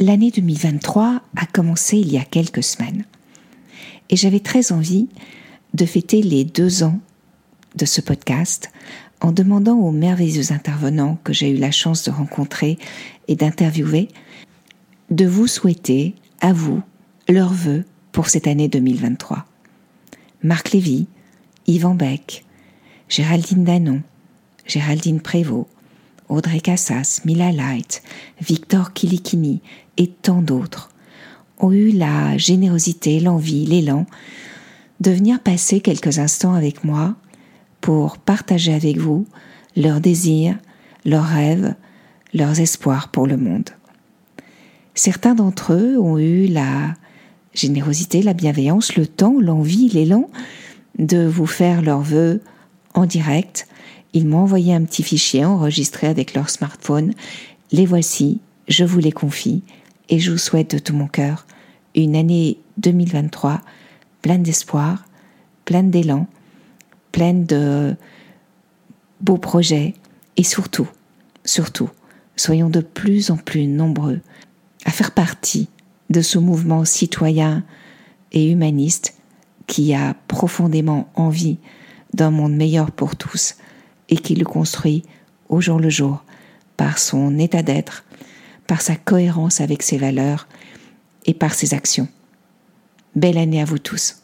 l'année 2023 a commencé il y a quelques semaines. Et j'avais très envie de fêter les deux ans de ce podcast en demandant aux merveilleux intervenants que j'ai eu la chance de rencontrer et d'interviewer de vous souhaiter, à vous, leurs vœux pour cette année 2023. Marc Lévy, Yvan Beck, Géraldine Danon, Géraldine Prévost, Audrey Cassas, Mila Light, Victor Kilikini et tant d'autres ont eu la générosité, l'envie, l'élan de venir passer quelques instants avec moi pour partager avec vous leurs désirs, leurs rêves, leurs espoirs pour le monde. Certains d'entre eux ont eu la générosité, la bienveillance, le temps, l'envie, l'élan de vous faire leurs vœux en direct ils m'ont envoyé un petit fichier enregistré avec leur smartphone. Les voici, je vous les confie et je vous souhaite de tout mon cœur une année 2023 pleine d'espoir, pleine d'élan, pleine de beaux projets et surtout, surtout, soyons de plus en plus nombreux à faire partie de ce mouvement citoyen et humaniste qui a profondément envie d'un monde meilleur pour tous et qui le construit au jour le jour par son état d'être, par sa cohérence avec ses valeurs et par ses actions. Belle année à vous tous.